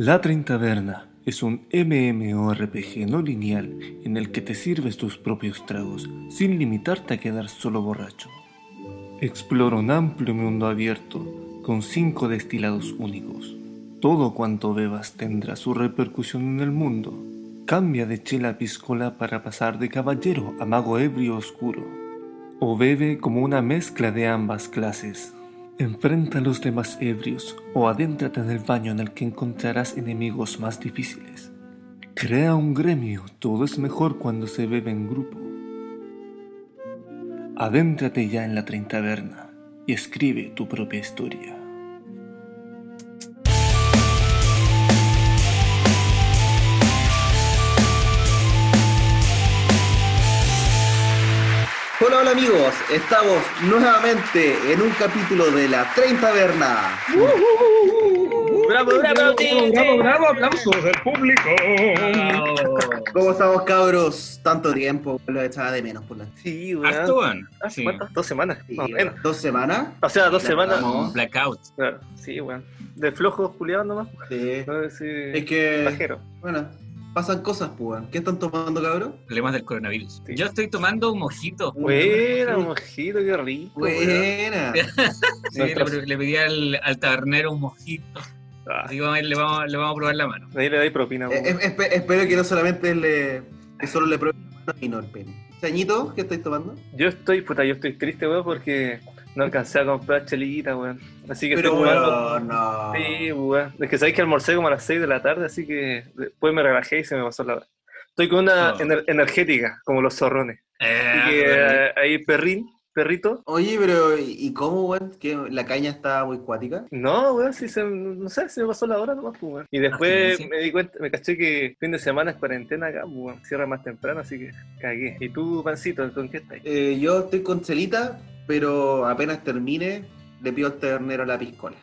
La Treintaverna es un MMORPG no lineal en el que te sirves tus propios tragos sin limitarte a quedar solo borracho. Explora un amplio mundo abierto con cinco destilados únicos. Todo cuanto bebas tendrá su repercusión en el mundo. Cambia de chela piscola para pasar de caballero a mago ebrio oscuro. O bebe como una mezcla de ambas clases. Enfrenta a los demás ebrios o adéntrate en el baño en el que encontrarás enemigos más difíciles. Crea un gremio, todo es mejor cuando se bebe en grupo. Adéntrate ya en la Treintaverna y escribe tu propia historia. Hola, hola amigos, estamos nuevamente en un capítulo de la Treintaverna. ¡Bravo, bravo, Bravo, bravo, aplausos del público. ¿Cómo estamos cabros? Tanto tiempo, lo echaba de menos por la... Sí, weón. weón. ¿Hace Sí. cuántas? Dos semanas, Sí. ¿Dos semanas? O sea, dos semanas. estamos. Blackout. Claro, sí, weón. De flojo, Julián nomás. Sí. No, sí. Es que, bueno, pasan cosas, pues. ¿Qué están tomando, cabros? Problemas del coronavirus. Sí. Yo estoy tomando un mojito. Buena, mojito, qué rico. Buena. Sí, Nuestros- le, le pedí al, al tabernero un mojito. Ah, Así que vamos le, vamos, le vamos a probar la mano. ahí le dais propina, Eh, weón. eh, espe- espero que no solamente le... Que solo le prueben la mano y no el pene. Chañito, ¿qué estáis tomando? Yo estoy, puta, yo estoy triste, weón, porque no alcancé a comprar chelita, weón. Así que Pero, estoy weón, no. Sí, weón. Es que sabéis que almorcé como a las 6 de la tarde, así que después me relajé y se me pasó la hora. Estoy con una Oh. ener- energética, como los zorrones. Eh, Así que eh, ahí perrín, perrito. Oye, pero ¿y cómo, weón? ¿Que la caña está muy cuática? No, weón, sí se, no sé, se me pasó la hora nomás, pues, weón. Y después Ah, sí. me di cuenta, me caché que fin de semana es cuarentena acá, pues, weón. Cierra más temprano, así que cagué. ¿Y tú, Pancito, con qué estás? Eh, yo estoy con celita, pero apenas termine, le pido al ternero la piscola.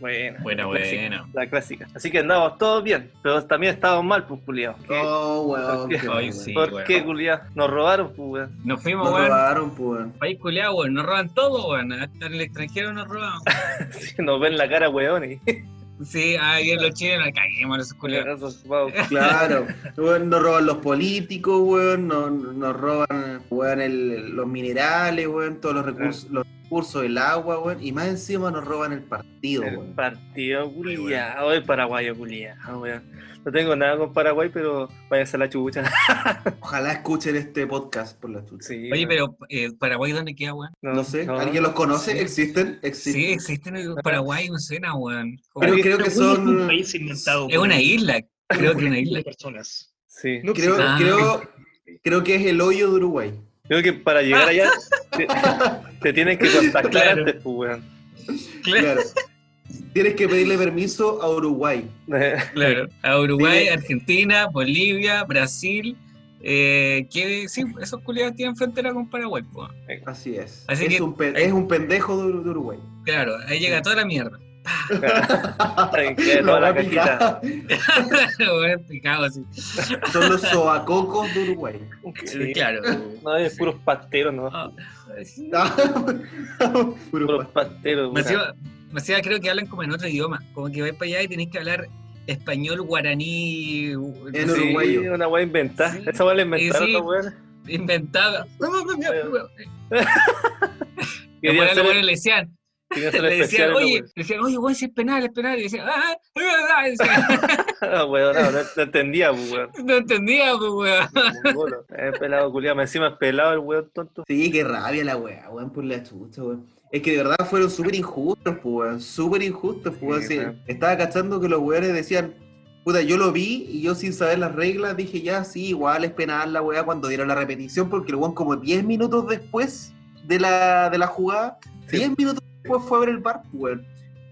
Buena. Buena, la clásica, buena. La clásica. Así que andamos todos bien, pero también estábamos mal, pues, culiados. ¿Qué? Oh, ¿Por weón. qué? qué Ay, sí. ¿Por weón. qué, culiados? Nos robaron, pues, weón. Nos fuimos, Nos weón. robaron, pues, weón. País culiado, weón. Nos roban todo, weón. Hasta en el extranjero nos roban. Sí, nos ven la cara, weón. Y... Sí, ahí en los chilenos, caguemos. Esos, wow. Claro, weón, nos roban los políticos, weón, nos, nos roban, weón, el- los minerales, weón, todos los recursos, los recursos, el agua, weón, y más encima nos roban el partido, El weón. partido culiado, el paraguayo culiado, weón. No tengo nada con Paraguay, pero váyanse a la chucha. Ojalá escuchen este podcast por la chucha. Sí, Oye, weón. pero eh, Paraguay, ¿dónde queda, weón? No sé, ¿alguien los conoce? Sí. ¿Existen? ¿Existen? Sí, existen en Paraguay, suena, weón. Pero creo que Paraguay es un son... país inventado. Es una un isla, creo que una isla. de personas. Sí. No Creo, existe. Ah. creo, creo que es el hoyo de Uruguay. Creo que para llegar allá te, te tienen que contactar Claro. antes, pues, weón. Claro, Claro. Tienes que pedirle permiso a Uruguay. claro. A Uruguay. Argentina, Bolivia, Brasil. Eh, que sí, esos culiados tienen frontera con Paraguay, pues. Así es. Así es, que- un es un pendejo de, de Uruguay. Claro, ahí llega toda la mierda. Picado así. Son los sobacocos de Uruguay. Sí. Claro. No, es puros pasteros, ¿no? Ah, sí. Puros pasteros, Me weón. hacía- me hacía, creo que hablan como en otro idioma. Como que vais para allá y tenéis que hablar español, guaraní, En Sí, uruguayo. una weá inventada. Sí. Esa weá la inventaron, Sí, los ser, buenos le decían, le decían, oye, le decían, oye, weón, si es penal, es penal. Y decían, ah, es verdad. Y decían, Ah, weón, no, no, no entendía, weón. no entendía, pues, weón. Es pelado, culiado. Encima es pelado el weón tonto. Sí, qué rabia la weá, weón, por la chucha, weón. Es que de verdad fueron súper injustos, pues, weón. Súper injustos, pues, weón. Sí, Sí, weón. Estaba cachando que los weones decían, puta, yo lo vi y yo sin saber las reglas dije, ya, sí, igual es penal la weá cuando dieron la repetición, porque el weón como 10 minutos después de la, de la jugada, Sí. 10 minutos después fue a ver el bar, pues, weón.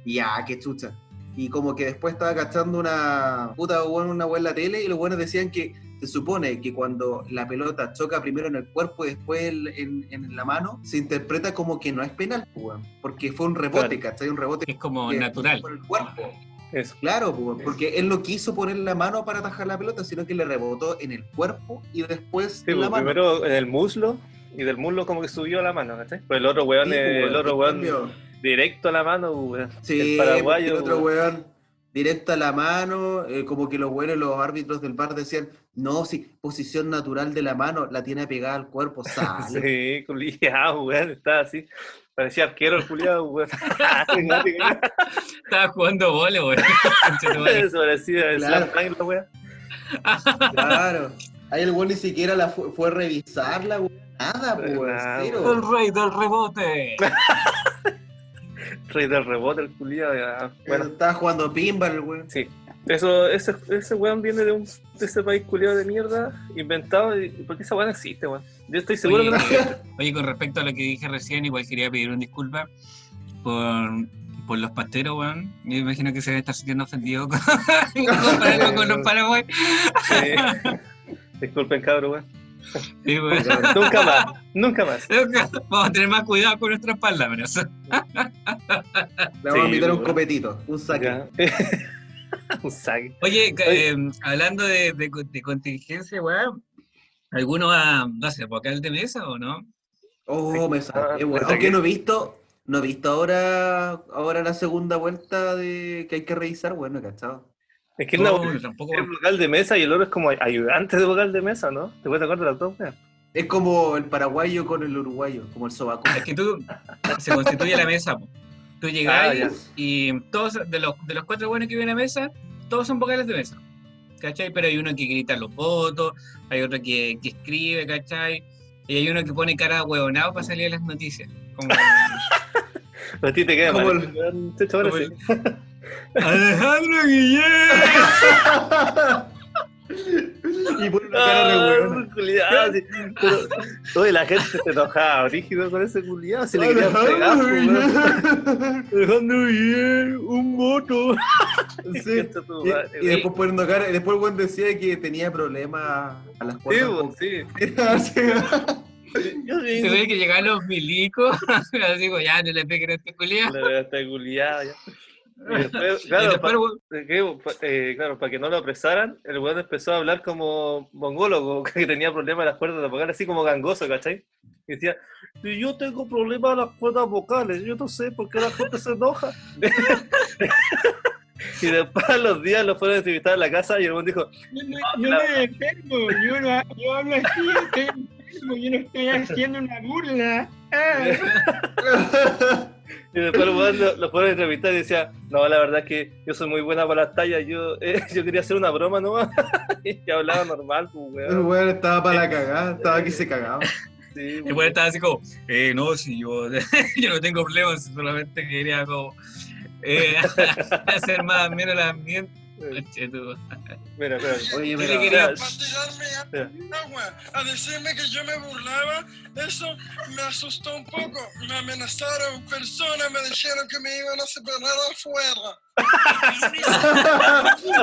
Y ya, qué chucha. Y como que después estaba cachando una puta weón, una weá en la tele y los buenos decían que se supone que cuando la pelota choca primero en el cuerpo y después en, en- en la mano, se interpreta como que no es penal, pues, weón, porque fue un rebote, Claro. ¿cachai? Un rebote Es como que- natural. por el cuerpo. Eso. Claro, pues, weón, porque él no quiso poner la mano para atajar la pelota, sino que le rebotó en el cuerpo y después Sí, en la mano. primero en el muslo y del muslo como que subió la mano, ¿cachai? Pues el otro weón, Sí, eh, pues, el otro weón cambio, directo a la mano, weón. Sí, el paraguayo. el otro weón. weón directo a la mano, eh, como que los buenos, los árbitros del bar decían, no, sí, posición natural de la mano, la tiene pegada al cuerpo, sale. Sí, culiado, weón, estaba así. Parecía arquero el culiado, weón. Estaba jugando vole, weón. Eso parecía el Claro. slam dunk, la weá. Claro. Ahí el güey ni siquiera la fue, fue a revisarla, güey. Nada, pues, Nada, El rey del rebote. Rey del rebote, el culiado. ya. Bueno, estaba jugando pinball, güey. sí. Eso, ese, ese weón viene de, un, de ese país culiado de mierda, inventado. Y, ¿Por qué esa weá no existe, weón? Yo estoy seguro Oye, que no existe. Oye, con respecto a lo que dije recién, igual quería pedir una disculpa por, por los pasteros, weón. Yo imagino que se debe estar sintiendo ofendido con, compararlo con los paraguay. Sí. Disculpen, cabrón, weón. Sí. Nunca más, nunca más. Vamos a tener más cuidado con nuestras palabras. Le vamos a invitar un copetito, un saque. Un saque. Oye, eh, hablando de, de, de contingencia, weón, ¿alguno va, no sé, vocal de mesa o no? Oh, me Ah, saqué, pensé Aunque que- no he visto, no he visto ahora, ahora la segunda vuelta de que hay que revisar, bueno, cachado. Es que No, no, yo tampoco. es vocal de mesa y el otro es como ayudante de vocal de mesa, ¿no? ¿Te puedes acordar de las dos, weón? Es como el paraguayo con el uruguayo, como el sobaco. Es que tú, se constituye la mesa, po. Tú Ah, llegas ya. y todos, de los, de los cuatro buenos que vienen a mesa, todos son vocales de mesa. ¿Cachai? Pero hay uno que grita los votos, hay otro que, que escribe, ¿cachai? Y hay uno que pone cara huevonado para salir a las noticias. Como A ti te queda Como mal. el- como sí. Alejandro Guillén. y pone una cara de Ah, sí. Pero, oye, la gente se enojaba, rígido con ese culiado, se le querían pegar, pues. Alejandro Guillén, un voto. Sí. Y, y después poniendo cara, y después el buen decía que tenía problemas a las cuerdas. weón, sí. sí. Se ve que llegaban los milicos. Así digo, ya no le peguen a este culiao. La verdad está culiado ya. Y después, Y claro, después, pa- eh, para que no lo apresaran, el weón empezó a hablar como mongólogo, que tenía problemas en las cuerdas vocales, así como gangoso, ¿cachai? Y decía, "Si yo tengo problemas en las cuerdas vocales, yo no sé por qué la gente se enoja. y después a los días lo fueron a entrevistar en la casa y el weón dijo, Yo no, yo no me enfermo, yo, no, yo hablo así, estoy enfermo, yo no estoy haciendo una burla. Ah. Y después el weón lo, lo fueron a entrevistar y decía, no, la verdad es que yo soy muy buena para las tallas, yo, eh, yo quería hacer una broma nomás. y hablaba normal, pues El weón. weón estaba para la cagada, estaba que se cagaba. Sí, Y weón. bueno, estaba así como, eh, no, si yo, yo no tengo problemas, solamente quería como eh, hacer más menos el ambiente. Mira. Oye, ¿Qué pero- a agua, a decirme que yo me burlaba, eso me asustó un poco. Me amenazaron personas, me dijeron que me iban a separar afuera.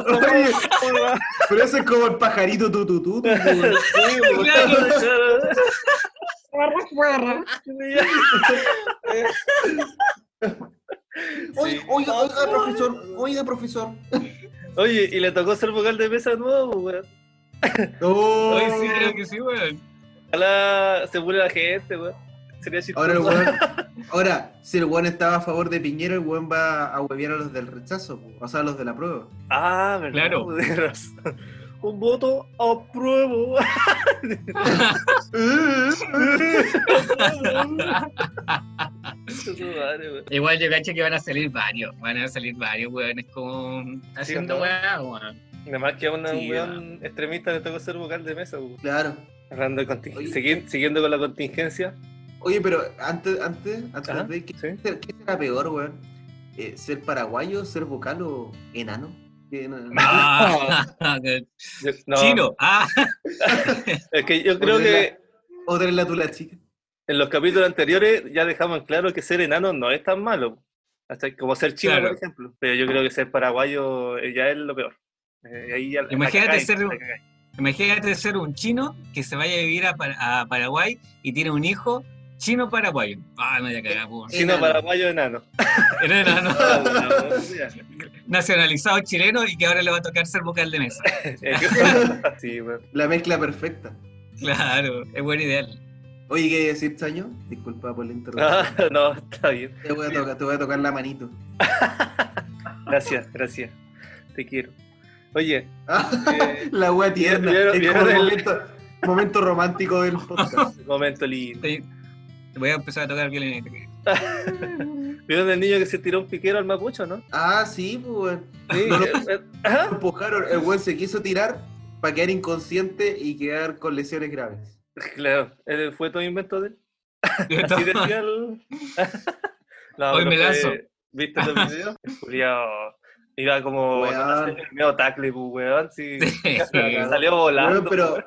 Oye, pero ese es como el pajarito tututú. Oiga, oiga, oiga, profesor, oiga, profesor. Oye, y le tocó ser vocal de mesa de nuevo, weón. Oh. Ay, sí, creo que sí, weón. Ojalá se burle la gente, weón. Sería chistoso. Ahora el weón, ahora, si el weón estaba a favor de Piñera, el weón va a huevear a los del rechazo, po, o sea, a los de la prueba. Ah, verdad. Claro. razón. Un voto madre, weón. Igual yo cacho que van a salir varios, van a salir varios, weón. Es como haciendo ¿no? weá, weón. Nada más que a un Sí, weón extremista le tocó ser vocal de mesa, weón. Claro. Hablando de Oye. segui- siguiendo con la contingencia. Oye, pero antes, antes, antes Ajá, de ¿qué, sí. ser- qué será peor, weón? Eh, ¿Ser paraguayo, ser vocal o enano? No- Ah, no, Chino, ah, Es que yo creo que O tener la tula chica. En los capítulos anteriores ya dejamos claro que ser enano no es tan malo. Hasta como ser chino, Claro. por ejemplo. Pero yo creo que ser paraguayo eh, ya es lo peor. Eh, ahí ya la Imagínate ser- imagínate un chino que se vaya a vivir a, Par- a Paraguay y tiene un hijo chino paraguayo. Ah, me voy a cagar, weón. Chino Enano. paraguayo enano. Era enano, Ah, nacionalizado chileno y que ahora le va a tocar ser vocal de mesa. Eh, sí, bueno. La mezcla perfecta. Claro, es buen ideal. Oye, ¿qué decir, Chaño? Disculpa por la Ah, interrupción. no, está bien. Te, voy a tocar, te voy a tocar la manito. Gracias, gracias. te quiero. Oye, Ah, eh, la wea tierna. ¿Vieron- es vieron como el el- momento, momento romántico del podcast. momento lindo. Sí. Voy a empezar a tocar violín. ¿Vieron el niño que se tiró un piquero al mapucho, no? Ah, sí, pues. Sí. No, no. eh, eh, empujaron, el weón se quiso tirar para quedar inconsciente y quedar con lesiones graves. Claro, eh, fue todo invento de él. Así decía el... no, Hoy me fue-. ¿Viste los videos? Iba como medio tacle, pues, weón. Sí. Sí. Salió volando. Weón, pero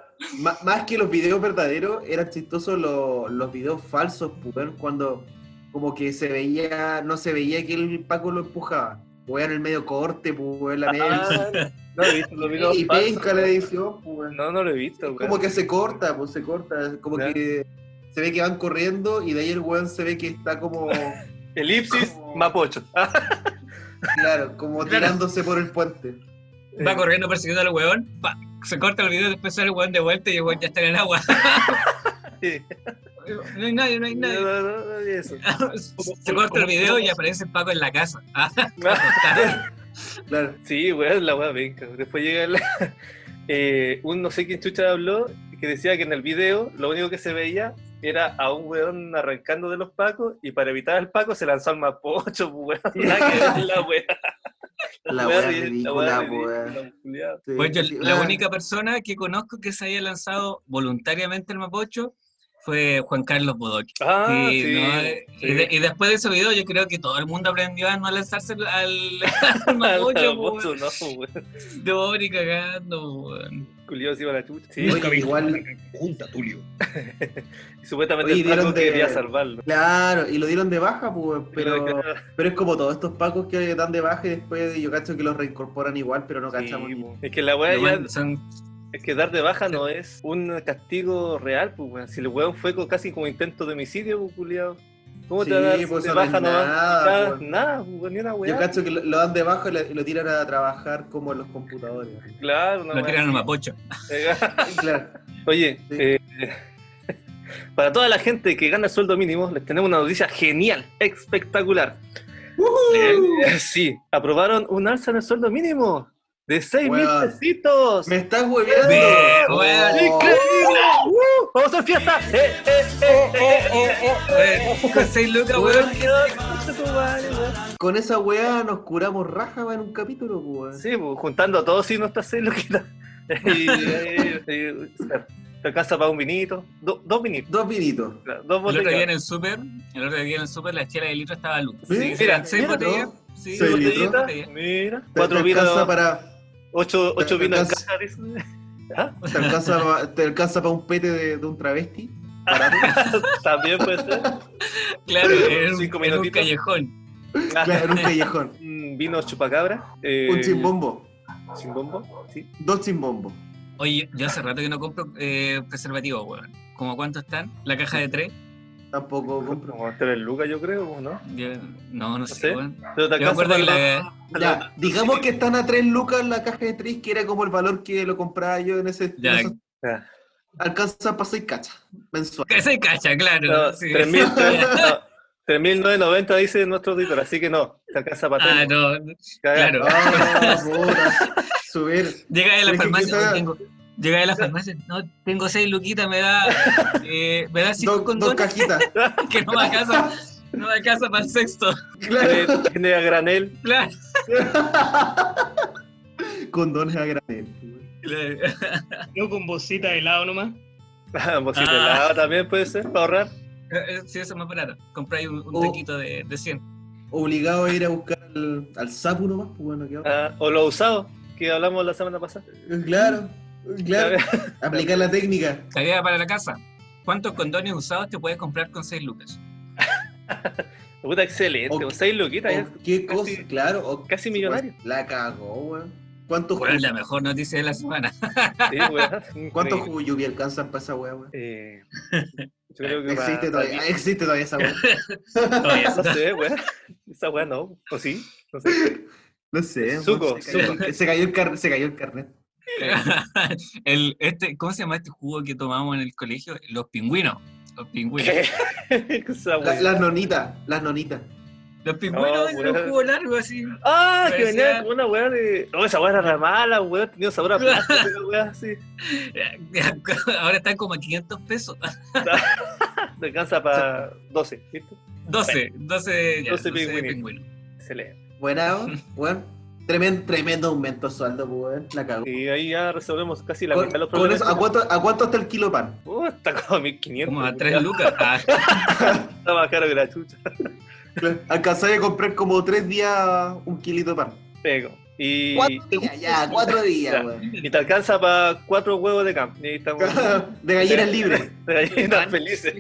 más que los videos verdaderos, eran chistosos los, los videos falsos, pues, weón, cuando como que se veía, no se veía que el Paco lo empujaba. Weón, el medio corte, pues, weón, la media Ah, no he visto los videos y falsos, penca la edición, pues. No, no lo he visto, weón. Como que se corta, pues se corta, como Ya. que se ve que van corriendo y de ahí el weón se ve que está como, Elipsis, Como- mapocho. claro, como Claro. tirándose por el puente. Va corriendo persiguiendo al weón. pa, se corta el video y después sale el weón de vuelta y el weón ya está en el agua. Sí. No hay nadie, no hay nadie. no, no, no, y eso. Se corta el video y aparece el Paco en la casa. Claro. Sí, weón, la weá venga. Después llega el, eh, un no sé quién chucha habló que decía que en el video lo único que se veía era a un weón arrancando de los pacos y para evitar al paco se lanzó al mapocho, weón. La weá. La weá weá ri- ridícula, weón. Pues yo, la única persona que conozco que se haya lanzado voluntariamente al Mapocho fue Juan Carlos Bodoque. Ah, Y, sí, no, sí. y, de- y después de ese video yo creo que todo el mundo aprendió a no lanzarse al, al Mapocho, no. De pobre y cagando, weón. Culiao se iba a la chucha. Sí, Oye, igual- Junta, Tulio. y supuestamente Oye, el paco de- quería salvarlo. Claro, y lo dieron de baja, pues, pero, Pero- pero es como todos estos pacos que dan de baja y después yo cacho que los reincorporan igual, pero no Sí, cachamos. ni- es que la weá ya son- Es que dar de baja no es un castigo real, pues, weón. Si el weón fue casi como intento de homicidio, pues. ¿Cómo Sí, te a dar pues, de no baja? No, nada, nada, pues. nada, pues, weón, ni una Yo weá. cacho que lo, lo dan de baja y lo, tiran a trabajar como en los computadores. Claro, una lo tiran así. Mapocho. Claro. Oye, Sí. eh, para toda la gente que gana el sueldo mínimo, les tenemos una noticia genial, espectacular. Eh, sí, aprobaron un alza en el sueldo mínimo de 6 mil pesitos. Me estás hueveando. Oh. ¡Increíble! ¡Uh! ¡Vamos a hacer fiesta! ¡Eh, eh, eh, eh, eh, eh! Eh, Con 6 lucas, weón. Con esa weá nos curamos raja en un capítulo, pues. weón. Sí, pues, juntando a todos y nuestras seis loquitas. Y, te alcanza para un vinito, do- dos vinitos, Dos vinitos. claro, dos El otro día en botellas. el súper, el otro día en el súper la chela de litro estaba a luz. Sí, Sí, mira, seis botellas. Sí, Seis botellitas, botellas. Mira, cuatro vinos, para, ocho, ocho te vinos en alcanza- caja. dice. ¿Ah? te alcanza, te alcanza para un pete de, de un travesti. También puede ser. Claro, en, un- Cinco en un callejón. Ah, Claro, en un callejón. un vino chupacabra. eh, Un chimbombo. Chimbombo, sí. Dos chimbombos. Oye, yo hace rato que no compro eh, preservativos, weón. ¿Cómo cuánto están? La caja de tres. Tampoco compro. Como tres lucas, yo creo, ¿no? Yo- no, no sé, sé. weón. Pero te Yo acuerdo que la, los- Ya, digamos que están a tres lucas la caja de tres, que era como el valor que lo compraba yo en ese. Ya. en esos- Ya. alcanza para seis cachas mensual. que se cacha, claro. No, sí. 3.000, no, 3.990 dice nuestro auditor, así que no, te alcanza para Ah, no. Cagá. claro. Ah, puta. Subir. Llega a la farmacia, tengo. Llega a la farmacia, no, tengo seis luquitas, me da, eh, me da cinco Dos, cajitas. que no me alcanza, no me alcanza para el sexto. Claro. Eh, Tiene a granel. Claro. Condones a granel. claro. Yo con bolsita de helado nomás. Bocina Ah. helada también puede ser, para ahorrar. Eh, Sí, eso es más barato. Compráis un, un Oh. taquito de, de 100. Obligado a ir a buscar al, al sapo nomás, pues bueno, ¿qué? Ah, o lo usado, que hablamos la semana pasada. Claro, claro. Aplicar la técnica. Salida para la casa. ¿Cuántos condones usados te puedes comprar con 6 lucas? Puta, excelente. O- O seis loquitas, ya O qué casi- cosa, claro. o- casi millonario. La cagó, weón. ¿Cuántos ¿Cuál es la jugos- mejor noticia de la semana? Sí, weón. ¿Cuántos jugos lluvia alcanzan para esa weá, weón? Eh, yo creo que Existe para- todavía, existe todavía esa weá. Todavía No sé, weón. Esa weá no. ¿O sí? No sé. No sé. Suco, weón, se, cayó, se, cayó el car- se cayó el carnet. el, este, ¿Cómo se llama este jugo que tomamos en el colegio? Los pingüinos. Los pingüinos. Esa La- las nonitas, las nonitas. Los pingüinos Oh, un jugo largo así. Ah, que venía con una weá de. No, esa weá era mala, weón. Tenía sabor a plástico, weá así. Ahora están como a 500 pesos. Te alcanza para 12, ¿viste? 12, 12, ya, 12 12 pingüinitos. pingüinos. Excelente. Buena, weón. Tremendo, tremendo aumento de sueldo, pues, weón. La cago. Y ahí ya resolvemos casi la Con, mitad de los con problemas. eso, ¿a, cuánto, ¿A cuánto está el kilo de pan? Uh, está como a 1500. Como a weón. 3 lucas. Ah, Está más caro que la chucha. Alcanzáis a comprar como tres días un kilito de pan. Pego. Y, Cuatro días, ya, cuatro días, weón. y te alcanza para cuatro huevos de camp. Estamos. De gallinas libres. De gallinas felices.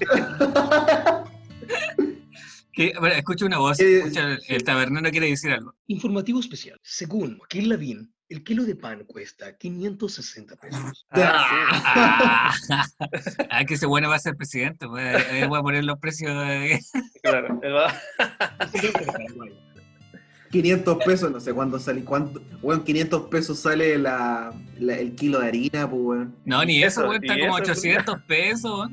Que- bueno, escucha una voz. Eh, Escucha, el, el tabernero quiere decir algo. Informativo especial. Según Joaquín Lavín, el kilo de pan cuesta 560 pesos. Ah, Ah, ah, que ese bueno va a ser presidente. Pues, eh, voy a poner los precios. de- claro. Él va- 500 pesos, no sé cuándo sale. ¿Cuánto? Weón, 500 pesos sale la, la- el kilo de harina, pues, weón. No, ni eso, weón, está como eso, 800 pesos.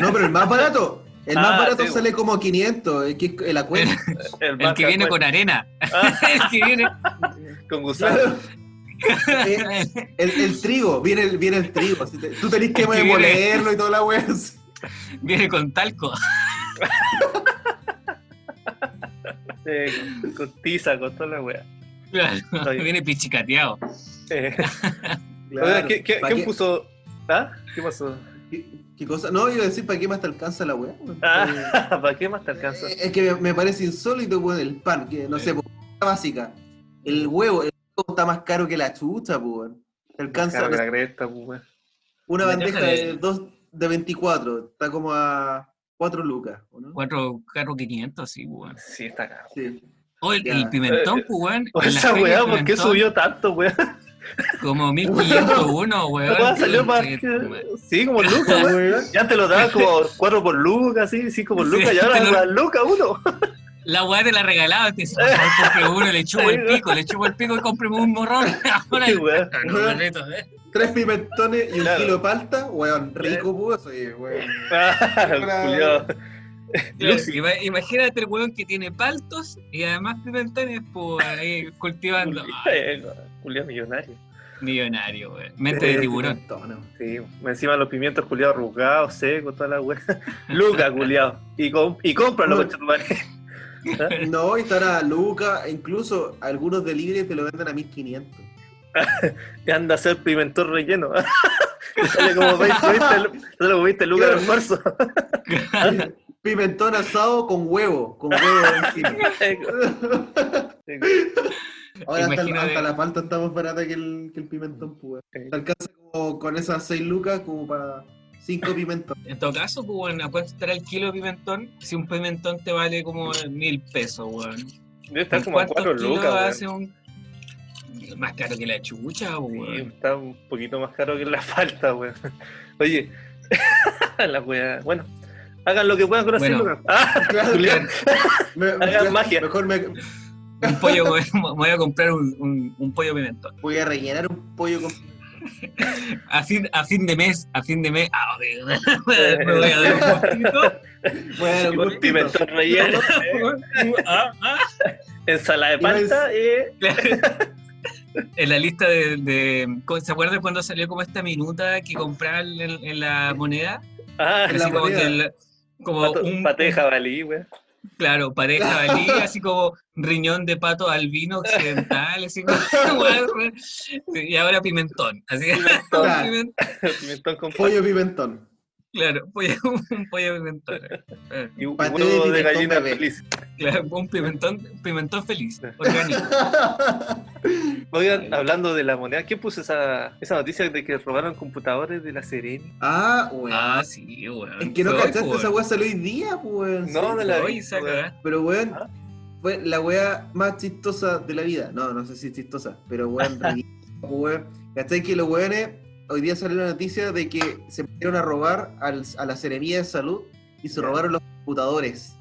No, pero el más barato. El más Ah, barato sí, sale como 500. Es que la cuenta. El, El que viene con arena. el que viene. con gusano. Claro. Eh, el, el trigo, viene el, viene el trigo. tú tenés que El que viene- molerlo y toda la weá. Viene con talco. Eh, con, con tiza, con toda la wea. Oye. Viene pichicateado. Eh, Claro. ¿qué- qué- ¿Pa' ¿Quién qué- puso? ¿Ah? ¿Qué pasó? ¿Qué, cosa? No, iba a decir, ¿para qué más te alcanza la weá? weón? Ah, ¿Para qué más te alcanza? Eh, Es que me, me parece insólito, weón, el pan, que no sé, por la básica. El huevo, el huevo está más caro que la chucha, pues, weón. Te alcanza Claro que la cresta, pues, weón. una bandeja deja de, dos, de 24, está como a 4 lucas, ¿o no? Cuatro carros 500, sí, weón. Sí, está caro. Sí. O el, el pimentón, pues, weón. O en la esa weá, ¿por qué subió tanto, weón? Como 1501, weón. La weá salió más que- Sí, como lucas, weón. Ya te lo daban como 4 por lucas, así, 5 por Sí, lucas, y ahora lo- las lucas uno. La weá te la regalaba, te decía, por favor, porque uno le chupo el pico, le chupo el pico y cómprame un morrón. Ahora, Sí, weón. no, perrito, eh. Tres pimentones y un Claro. kilo de palta, weón, rico, pues, sí, weón. Ah, Imagínate el weón que tiene paltos y además pimentones, pues ahí cultivando. Ay, Eh, Culiao millonario. millonario, weón. Mente de tiburón. Pimentones. Sí, encima los pimientos culiados arrugados, secos, toda la weá. Lucas, culiao. Y, com y cómpralo, No. conchetumare. No, y están a lucas, e incluso algunos delivery te lo venden a 1500. Y anda a hacer pimentón relleno. Te sale como 20, 20, lu- sale como 20 lucas de almuerzo. Pimentón asado con huevo, con huevo encima. Ahora hasta, el- Imagínate. hasta la palta está más barata que el, que el pimentón, pues. weón. Te alcanza como con esas 6 lucas como para 5 pimentones. En todo caso, pues, weón, ¿a cuánto estará el kilo de pimentón? Si un pimentón te vale como mil pesos, weón. Debe estar como a ¿Cuántos 4 kilos lucas, hace un... Más caro que la chucha, Sí, weón. está un poquito más caro que la falta, weón. Oye, la weá. Bueno, hagan lo que puedan con las Bueno. lucas. Ah, Claro, Julián. me- Hagan me- magia. Mejor me Un pollo, me voy a comprar un, un, un pollo pimentón. voy a rellenar un pollo con. A fin, a fin de mes, a fin de mes, ah, ok, me voy a dar un poquito. Bueno, un un gustito. pimentón relleno, Ah, ah. ensalada de palta y... En la lista de, de- ¿Se acuerdan cuando salió como esta minuta que compraban en, en la moneda? Ah, En la Así como, moneda. que el- como pato, un, paté de jabalí, weón. Claro, pareja jabalí, así como riñón de pato albino occidental, así como, y ahora pimentón, así. Pimentón, Pimentón. Con Pollo pimentón. Claro, pollo- un pollo pimentón, y un Paté huevo de gallina bebé. feliz. claro, un pimentón, pimentón feliz, orgánico. Oigan, hablando de la moneda, ¿quién puso esa, esa noticia de que robaron computadores de la Sereni? ah, weón. Ah, sí, weón. es que no cachaste esa weá salió hoy día, pues, weón. No, sí. de la Hoy vi. Pero, weón, Ah. fue la weá más chistosa de la vida. No, no sé si es chistosa, pero weón, weón. ¿Cachai que los weones hoy día salió la noticia de que se metieron a robar al- a la Seremía de Salud y se robaron los computadores?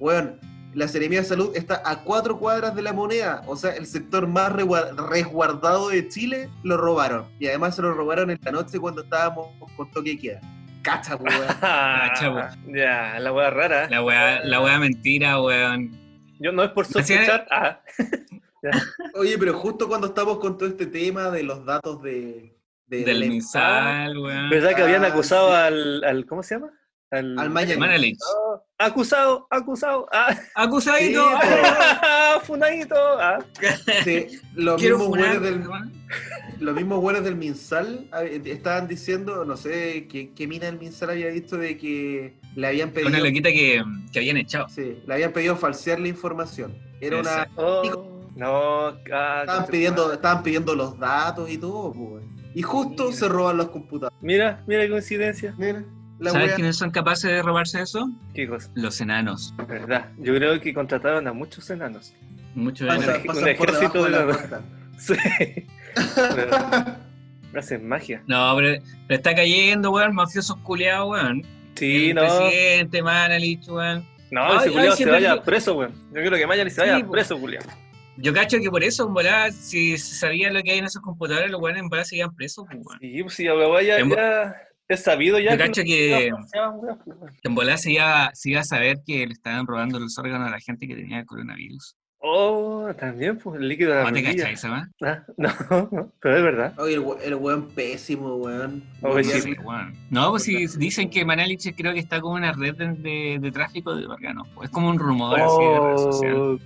Weón, la Seremía de Salud está a cuatro cuadras de la moneda, o sea, el sector más resguardado de Chile lo robaron. Y además se lo robaron en la noche cuando estábamos con toque de queda. Cacha, weón. Ya, la hueá rara. La weá, la weá mentira, weón. Yo no es por sospechar. Ah, Oye, pero justo cuando estamos con todo este tema de los datos de, de Del la MinSal, weón. ¿Verdad que habían Ah, acusado sí. al, al. ¿Cómo se llama? Al, Al. Manelich. Oh, acusado, acusado. Ah, Acusadito. Sí, funadito. Ah. Sí, los Quiero mismos funar, del, los mismos güeyes del Minsal eh, estaban diciendo, no sé, qué, qué mina del Minsal había visto de que le habían pedido, Una loquita que, que habían echado. sí, le habían pedido falsear la información. Era una. Oh, no, ah, estaban pidiendo, estaban pidiendo los datos y todo, pues. Y justo Mira. se roban los computadores. Mira, mira qué coincidencia. Mira, la ¿Sabes wea. quiénes son capaces de robarse eso? Qué cosa. Los enanos. Verdad. Yo creo que contrataron a muchos enanos. Muchos Pasa- enanos. un pasan ejército de de la la- puerta. Sí. Pero Hacen magia. No, pero, pero está cayendo, weón, mafiosos culiados, weón. Sí, el no. presidente, Manelich, weón. No, Ay, ese ay, culiao se vaya preso, weón. Yo quiero que Mañalich se Sí, vaya preso, culiao. Yo cacho que por eso, en volada, si sabían lo que hay en esos computadores, los weones en volada seguían presos, pues. Sí, pues sí, weá ya, En ya es sabido ya. Yo cacho que, weón, pues, que en volada se iba, se iba a saber que le estaban robando los órganos a la gente que tenía el coronavirus. Oh, también, pues, el líquido de la ¿Cómo te. Ah, no, no, pero es verdad. Oye, el, el weón pésimo, weón. Oye, Volvía- sí. Sí, weón. No, pues si dicen que Manelich creo que está como una red de, de- de tráfico de órganos. pues, Es como un rumor así de red social. Oh,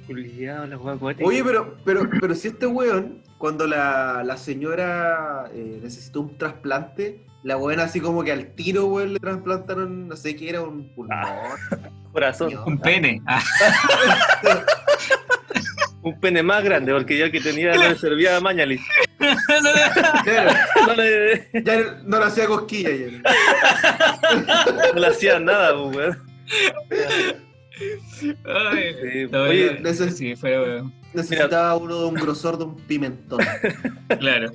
la acuática. Oye, pero, pero, pero si este weón, cuando la, la señora eh, necesitó un trasplante, la weona así como que al tiro, weón, le trasplantaron, no sé qué era, un pulmón. Corazón. Dios. Un pene. Ah, Un pene más grande, porque ya el que tenía no le servía a Mañalich. Claro, No le, ya no le hacía cosquilla ya. no le hacían nada, pues, weón. Ay, Sí, no, oye, neces- sí, fue, weón. Necesitaba uno de un grosor de un pimentón. claro.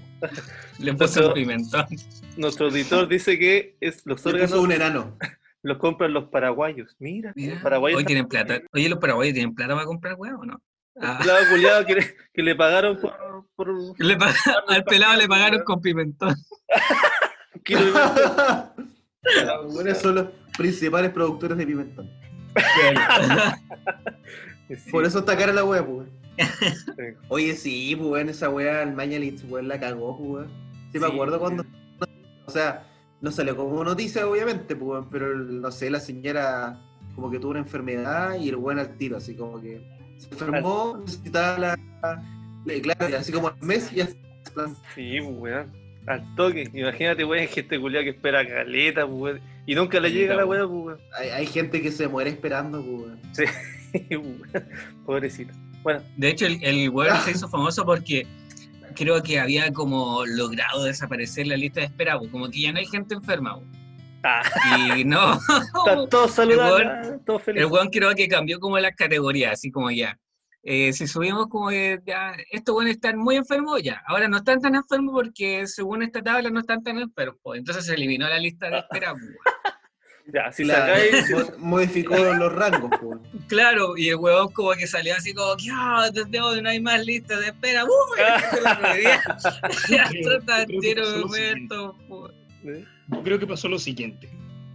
Le puse un pimentón. Nuestro editor dice que es, los Le puso órganos un enano. los compran los paraguayos. Mira, Mira, los paraguayos. Hoy tienen plata. Oye, los paraguayos tienen plata para comprar huevos, ¿no? Ah, Claro, culiao, que, le, que le pagaron por, por un le pag- al pelado le pagaron con pimentón. weones son los principales productores de pimentón. Sí, Por eso está cara la wea, pues. sí. Oye, sí, pues, weón, esa wea, el Mañalich, weón, la cagó, pues, weón. Sí, me Sí. acuerdo cuando. O sea, no salió como noticia, obviamente, pues, weón, pero no sé, la señora como que tuvo una enfermedad y el weón al tiro, así como que se enfermó, necesitaba la. la- Claro, y así como al mes ya. Sí, pues, weón. Al toque. Imagínate, weón, gente culiao que espera caleta, pues, weón. Y nunca le llega la weá, pues, weón. Hay, hay gente que se muere esperando, pues, weón. Sí, weón. Pobrecito. Bueno, De hecho, el, el weón se hizo famoso porque creo que había como logrado desaparecer la lista de espera, pues, como que ya no hay gente enferma. pues. Ah, Y no, están todos saludables, ah, todos el felices. weón creo que cambió como las categorías, así como ya. eh, si subimos como que ya, estos weones están muy enfermos, ya. Ahora no están tan enfermos porque según esta tabla no están tan enfermos. pues. Entonces se eliminó la lista de espera. pues. Ya, si Claro, sacáis. modificó los rangos, pues. Claro, y el huevón como que salió así como que ah, desde hoy no hay más listas de espera. ¡Uy! está pasó lo muerto. Yo creo que pasó lo siguiente.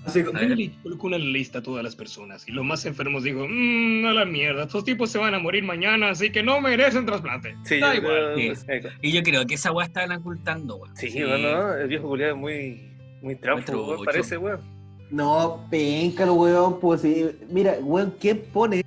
Así ver. Manelich colocó una lista a todas las personas y los más enfermos dijo, mmm, a la mierda, estos tipos se van a morir mañana, así que no merecen trasplante. Sí, da igual. creo- sí. Y yo creo que esa weá estaban ocultando, weón. Sí, bueno, el viejo culiado es muy, muy weón, parece, weón. No, penca el weón, pues sí. Mira, weón, ¿quién pone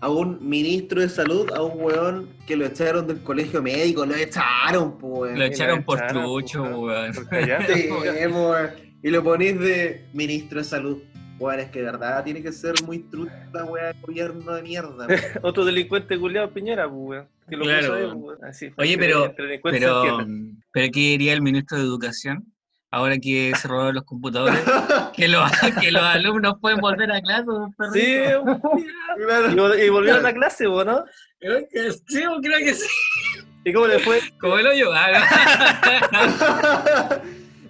a un ministro de salud, a un weón que lo echaron del colegio médico? Lo echaron, pues. Lo echaron por trucho, pues, weón. Sí, weón. Y lo ponís de ministro de salud. Weón, es que de verdad tiene que ser muy trucha la weá de gobierno de mierda. Otro delincuente culiado Piñera, pues, weón. Que lo Claro, ahí, pues. Así, Oye, pero- Pero, entiendan. pero ¿qué diría el ministro de Educación? Ahora que se robaron los computadores, que los, que los alumnos pueden volver a clase. Sí, Claro. y, y volvieron a clase, weón, ¿no? Creo que sí, creo que sí. ¿Y cómo le fue? Como el hoyo. Ah,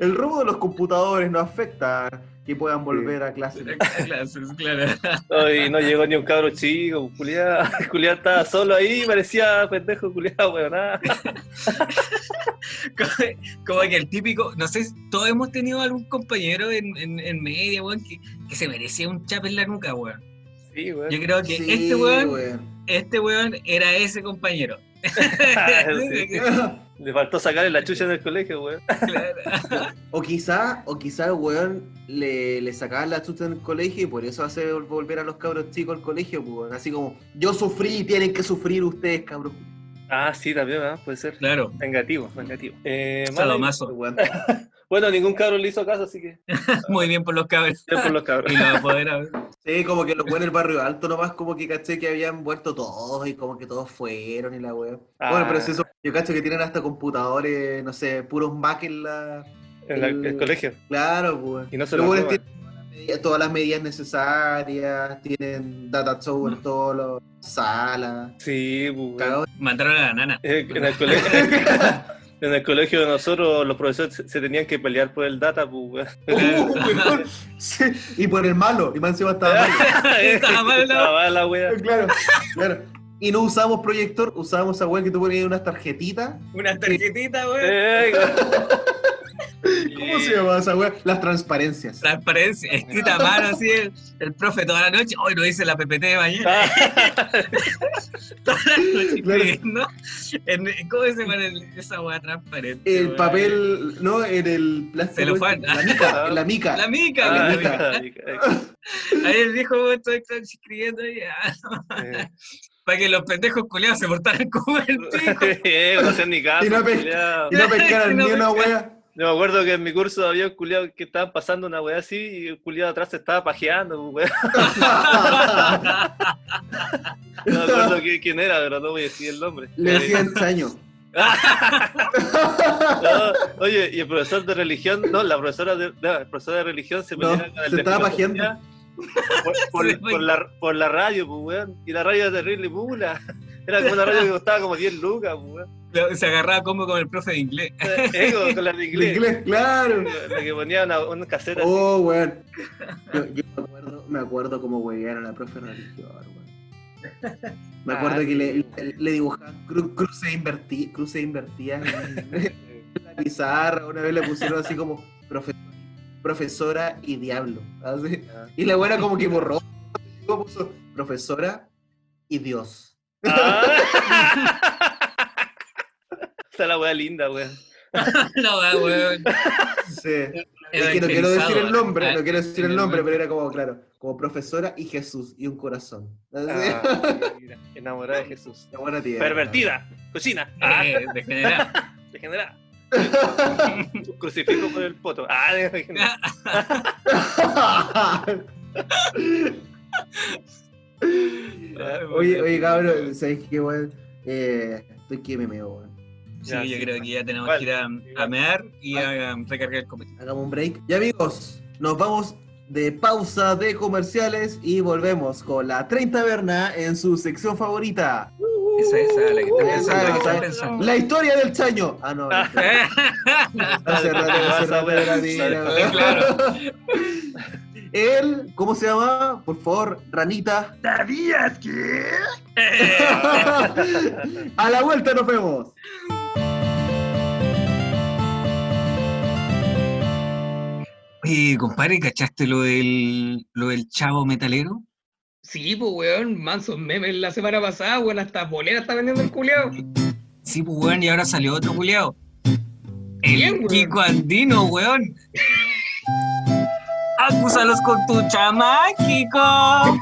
el robo de los computadores no afecta que puedan volver a clase. no. clases, claro. Ay, no llegó ni un cabro chico, culiado. Culiado estaba solo ahí, parecía pendejo, culiado, weón. nada. como, como que el típico, no sé, todos hemos tenido algún compañero en, en, en media, weón, que, que se merecía un chap en la nuca, weón. Sí, weón. Yo creo que Sí, este weón weón. este weón era ese compañero. Sí. Le faltó sacarle la chucha del colegio, weón. Claro. O quizá, o quizá el weón le, le sacaban la chucha en el colegio y por eso hace vol- volver a los cabros chicos al colegio, pues, weón. Así como, yo sufrí y tienen que sufrir ustedes, cabros. Ah, sí, también, ¿ah? puede ser. Claro. Vengativo, vengativo. Eh, Sadomaso. Weón. Bueno, ningún cabro le hizo caso, así que. Muy bien por los cabros. Bien por los cabros. Y los apoderados. Sí, como que los weones del barrio alto nomás como que caché que habían vuelto todos y como que todos fueron y la weón. Ah. Bueno, pero es eso, yo cacho que tienen hasta computadores, no sé, puros Mac en la... En la- El- el colegio. Claro, pues. Y no se Los lo roban. tienen todas las medidas- todas las medidas necesarias, tienen data show en todas las salas. Sí, pues. Mandaron a la nana. Eh, En el colegio. En el colegio de nosotros los profesores se, tenían que pelear por el data, pues. Uh. Sí, y por el malo, y más encima estaba malo. Estaba mal, ¿no? Estaba mal la wea. Claro, claro. Y no usamos proyector, usábamos esa weá que tú ponías unas tarjetitas. Una tarjetita, weón. ¿Cómo se llama esa weá? Las transparencias. Transparencia, escrita a mano así, el, el profe toda la noche, hoy no hice la PPT de mañana, Ah, toda la noche Claro. escribiendo. En- ¿Cómo se llama el- esa weá transparente? El weón? papel, no, en el plástico. Celofán. En la mica, en la mica. La mica, ah, la mica. mica. mica. Ahí el viejo weón, estoy escribiendo ahí, Eh, para que los pendejos culiados se portaran como el pico. eh, no hacían ni caso, Y no pe- culiao. Y no pescaron No ni una pescaron. Weá. Yo me acuerdo que en mi curso había un culiado que estaban pasando una weá así y el culiado atrás se estaba pajeando, pues, weón. No me acuerdo qui- quién era, pero no voy a decir el nombre. Le Eh, decían chaño. no, oye, y el profesor de religión, no, la profesora de, no, el profesor de religión se No, peleaba con el se estaba filosofía por, por- por la, por la radio, pues, weón. Y la radio era terrible, pula. Era como una radio que costaba como 10 lucas, pues, weón. Se agarraba como con el profe de inglés. Eh, con- la de inglés. inglés, claro. La que ponía una, una caseta así. Oh, weón. Yo, yo me acuerdo, me acuerdo cómo a la profe de religión, weón. Me acuerdo Ah, que le, le, le dibujaban cru- cruces invertidas cruces invertidas en la pizarra. Una vez le pusieron así como profe- profesora y diablo. así. Y la buena como que borró. Luego puso profesora y Dios. Ah. Está la weá linda, weón. no, ah, weón. Sí. Es que no quiero decir el nombre, no quiero decir el nombre, pero era como, claro, como profesora y Jesús y un corazón. Ah, mira, enamorada de Jesús. La buena tía. Pervertida, cochina, ah, Eh, degenerada. degenerada. Un crucifijo por el poto. Ah, degenerada. oye, oye, cabrón, ¿sabes qué, weón? Eh, estoy que me meo, weón. Sí, Ya, yo sí, creo que ya tenemos que ir a, a mear y a, recargar el copete. Hagamos un break. Y amigos, nos vamos de pausa de comerciales y volvemos con la 30 Berna en su sección favorita. Esa, esa, la que está Esa, pensando, la que está historia del chaño. Ah, no. Él, ¿cómo se llama? Por favor, ranita. ¿Sabías que? A la vuelta nos vemos. Oye, compadre, ¿cachaste lo del, lo del chavo metalero? Sí, pues, weón, mansos memes la semana pasada, weón, hasta bolera está vendiendo el culiao. Sí, pues, weón, y ahora salió otro culiao. El. Kiko Andino, weón. Acúsalos con tu chama, Kiko.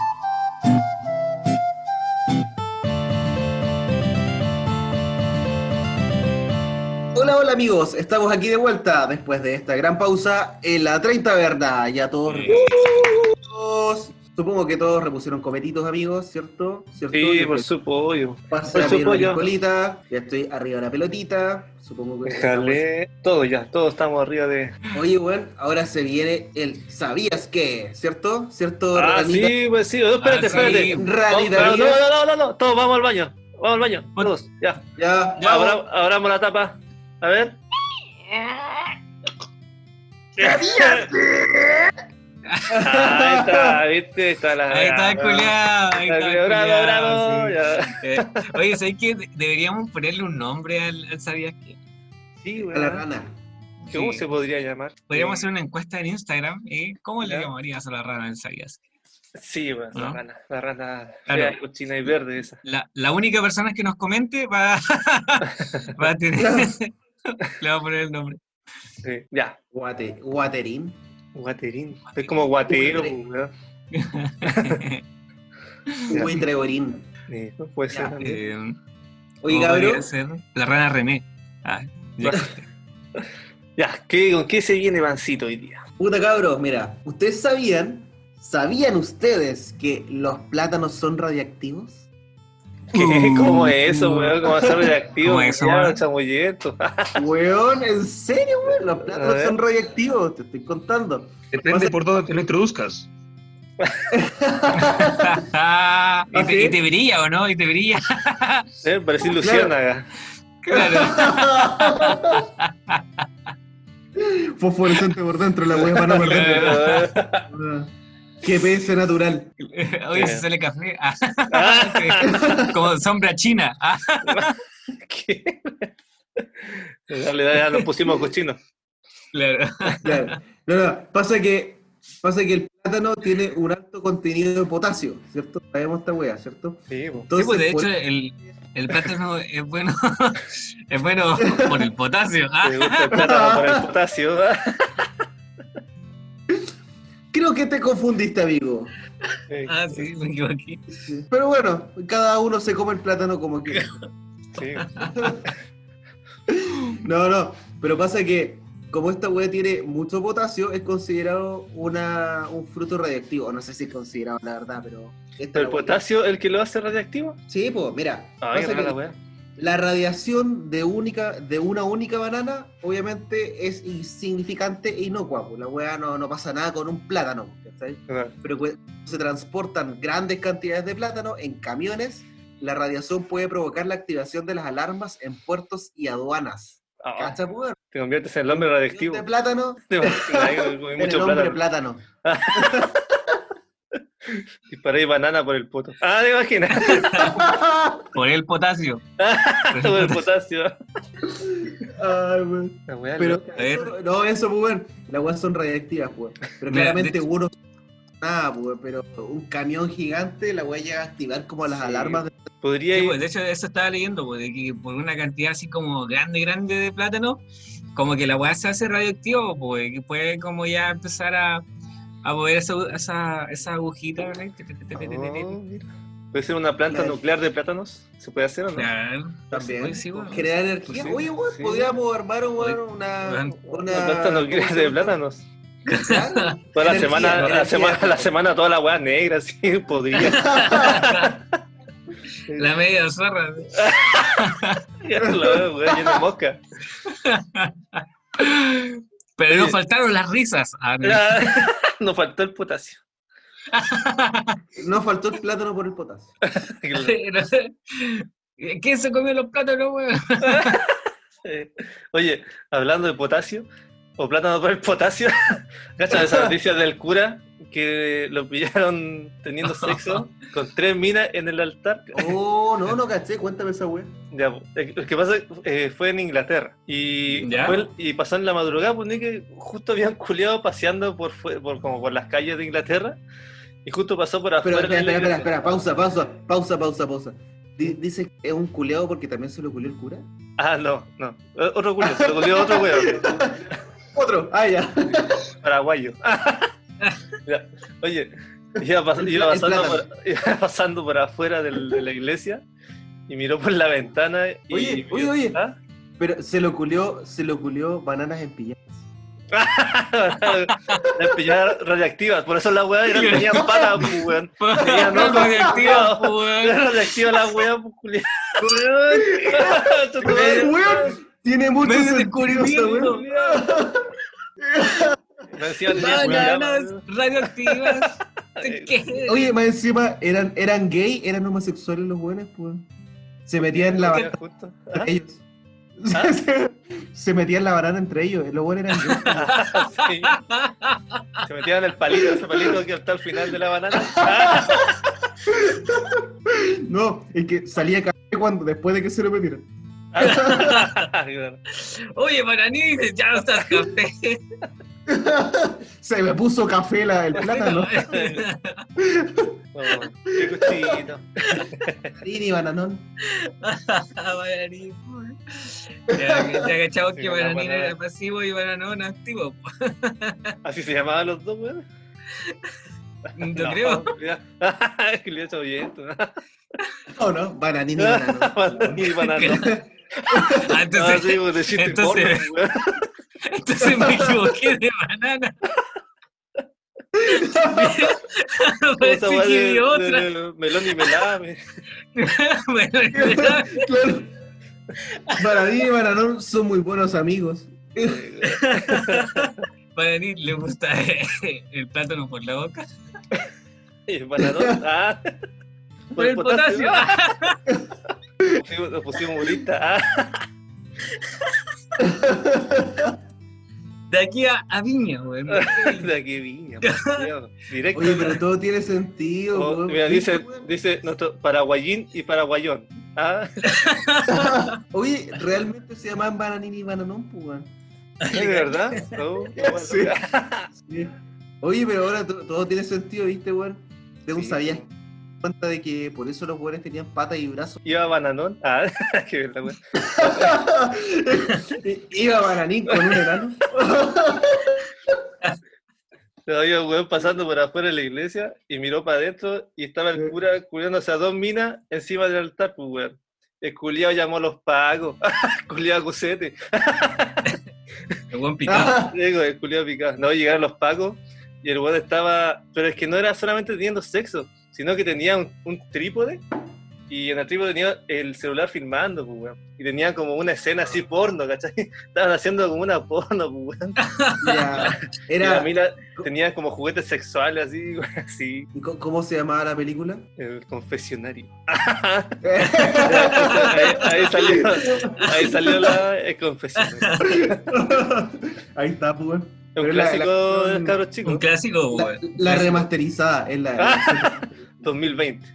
Hola, amigos, estamos aquí de vuelta después de esta gran pausa en la 30 Verda. Ya todos, todos- supongo que todos repusieron cometitos amigos, ¿cierto? ¿Cierto? Sí, por fui- supuesto. pasé por a pedir una supuesto. piscolita, ya estoy arriba de la pelotita, supongo que... Déjale. Todo ya, todos estamos arriba de. Oye, bueno, ahora se viene el ¿sabías qué? ¿Cierto? ¿Cierto, Ah, ranita? sí, pues sí. Espérate, Ah, espérate. Ranita No, no, no, no, no, no, todos vamos al baño. Vamos al baño, todos, ya. Ya, Ya, abramos la tapa. A ver. Ahí está, viste, está la. Ahí está el culiao. Ahí está el Bravo, bravo. sí. Eh, oye, ¿sabes qué? Deberíamos ponerle un nombre al, al ¿Sabías qué? Sí, A la rana. ¿Cómo Sí. se podría llamar? Podríamos Eh, hacer una encuesta en Instagram. ¿eh? ¿Cómo le Ya. llamarías a la rana del ¿Sabías? Sí, weón, la ¿No? rana, la rana Claro. fea, cochina y verde esa. La, la única persona que nos comente va, va a tener. Le va a poner el nombre. Sí. Ya, Guate, guaterín. guaterín. Es como guatero. Sí, no puede ser Ya. Eh, Oye, ¿cómo podría cabrón. ser? La rana René. Ah, ya. Ya, ¿qué, ¿con qué se viene Vancito hoy día? Puta cabros, mira, ¿ustedes sabían, sabían ustedes que los plátanos son radiactivos? ¿Qué? ¿Cómo es eso, weón? ¿Cómo va a ser reactivo? ¿Cómo es eso, weón? chamullento. Weón, ¿en serio, weón? Los plátanos son radiactivos, te estoy contando. Depende por dónde te lo introduzcas. Y, ¿Ah, te, y te brilla, ¿o no? Y te brilla. ¿Eh? Parecís luciérnaga. Claro. Fosforescente por dentro, la weá para por dentro. GPS natural. Oye, se sale café. Ah, Ah, como sombra china. Ah, ¿Qué? Dale, dale, ya nos pusimos cochinos. claro. Claro. No, no, pasa que, pasa que el plátano tiene un alto contenido de potasio, ¿cierto? Sabemos esta weá, ¿cierto? Sí. Sí, Entonces, pues de hecho, el, el plátano es bueno, es bueno por el potasio. Ah, Me gusta el plátano por el potasio. Creo que te confundiste, amigo. ah, sí, me equivoqué. Pero bueno, cada uno se come el plátano como quiera. Sí. No, no, pero pasa que como esta weá tiene mucho potasio, es considerado una, un fruto radiactivo. No sé si es considerado, la verdad, pero... esta ¿Pero el es potasio el que lo hace radiactivo? Sí, pues, mira. Ay, pasa rara que la. La radiación de, única, de una única banana, obviamente, es insignificante e inocua. pues, La weá no, no pasa nada con un plátano. Ah, Pero cuando se transportan grandes cantidades de plátano en camiones, la radiación puede provocar la activación de las alarmas en puertos y aduanas. ah, ¿Cachai, pues? te conviertes en el hombre radiactivo. De plátano, Te el hombre plátano. plátano. Disparáis banana por el poto. Ah, te imaginas. Por el potasio. por el potasio. Ay, weón. La wea Pero loca. A ver. eso- no, eso, pues, weón. Las weas son radiactivas, pues. Pero Mira, claramente uno nada, pues, pero un camión gigante la wea llega a activar como las Sí. alarmas de Podría Sí, ir. pues, de hecho, eso estaba leyendo, pues, de que por una cantidad así como grande, grande de plátano, como que la weá se hace radioactivo, pues, que puede como ya empezar a, a mover esa, esa, esa agujita, ¿verdad? Oh. ¿Puede ser una planta Claro. nuclear de plátanos? ¿Se puede hacer o no? Claro, también. pues, sí, bueno. generar energía. Sí, Oye, weón, sí. podríamos armar una, Weón. una. Una planta nuclear ¿cómo se de plátanos. Claro. Toda la Energía, semana, la energía. semana, la semana toda la weá negra, sí, podría. La media zorra. Ya lo veo, lleno de mosca. Pero no Oye. faltaron las risas. No. Nos faltó el potasio. Nos faltó el plátano por el potasio. No sé. ¿Quién se comió los plátanos, weón? Oye, hablando de potasio, o plátano por el potasio, ¿cachas esa noticia del cura que lo pillaron teniendo sexo con tres minas en el altar? Oh, no, no caché, cuéntame esa weá. Ya, eh, lo que pasa eh, fue en Inglaterra y, ¿Ya? fue y pasó en la madrugada, pues ni que justo habían culeado paseando por, por, como por las calles de Inglaterra y justo pasó por Pero afuera. la espera, espera, espera, pausa, pausa, pausa, pausa, pausa. Di- Dice que es un culeado porque también se lo culió el cura. Ah, no, no. O- Otro culo, se lo culió otro weón. Otro, ah, ya. paraguayo. Ya, Oye, iba, pas- iba pasando, por, iba pasando por afuera del- de la iglesia y miró por la ventana y... Oye, oye, oye. ¿Ah? Pero se lo culió, se lo culió bananas en pijamas. Las pilladas radiactivas, por eso las weas eran, tenían patas, pues, weón. Tenían No, culiao. pues, weón. Era radiactiva la wea, pues. Weón, tiene mucho descubrimiento. Bananas radioactivas. Oye, más encima, ¿eran, eran gay? ¿Eran homosexuales los buenos? Pues? Se metían en la banana Justo. ¿Ah? entre ellos. ¿Ah? Se, metían la banana entre ellos. Los buenos eran gays. Sí. Se metían el palito, ese palito que está al final de la banana. No, es que salía cuando, después de que se lo metieron. Claro. Oye, Maraní, ya no estás café. Se me puso café la, el plátano. Oh, qué cochino. Rini bananón. Bananín. Ya, ya cachamos Sí, que Bananín banana. era pasivo y Bananón activo. Así se llamaban los dos, weón. Yo No, creo. ya. Es que le he hecho bien. No, no, bananín y bananón. Ni banano. Ah, Ah, entonces, sí, pues, de chiste entonces- porno, entonces me equivoqué de banana. Weá que de- de- otra. de Melón y melame. Bueno, era- Claro. Bananín y bananón son muy buenos amigos. Bananín le gusta el plátano por la boca. Y el banano. Ah. Por el potasio. Pusimos- Nos pusimos lista. Ah. De aquí a, a Viña, güey. De aquí viña. pues, tío. Directo. Oye, pero todo tiene sentido. Oh, mira, dice, dice nuestro paraguayín y paraguayón. Ah, Oye, realmente se llaman bananín y bananón, pues, weón. ¿es de verdad? No, qué bueno. Sí. Sí. Oye, pero ahora to- todo tiene sentido, ¿viste, weón? De un Sí. sabías cuenta de que por eso los weones tenían patas y brazos. Iba bananón. Ah, qué verdad, weón. Iba bananín con un enano. Pero había un weón pasando por afuera de la iglesia y miró para adentro y estaba el cura culiándose a dos minas encima del altar, pues weón. El culiao llamó a los pagos. culiao cusete. El buen picado. Digo, el culiao picado. No, llegaron los pagos y el weón estaba. Pero es que no era solamente teniendo sexo, sino que tenía un, un trípode y en el trípode tenía el celular filmando, pues weón. Y tenía como una escena así porno, ¿cachai? Estaban haciendo como una porno, pues weón. Ya, Y la Era, mina tenía como juguetes sexuales así, weón, así. ¿cómo- ¿Cómo se llamaba la película? El confesionario. ahí, ahí salió, ahí salió la, el confesionario. Ahí está, pues. weón. Es un Pero la- clásico la- cabros Un chicos. clásico, La, güey. la remasterizada es la 2020.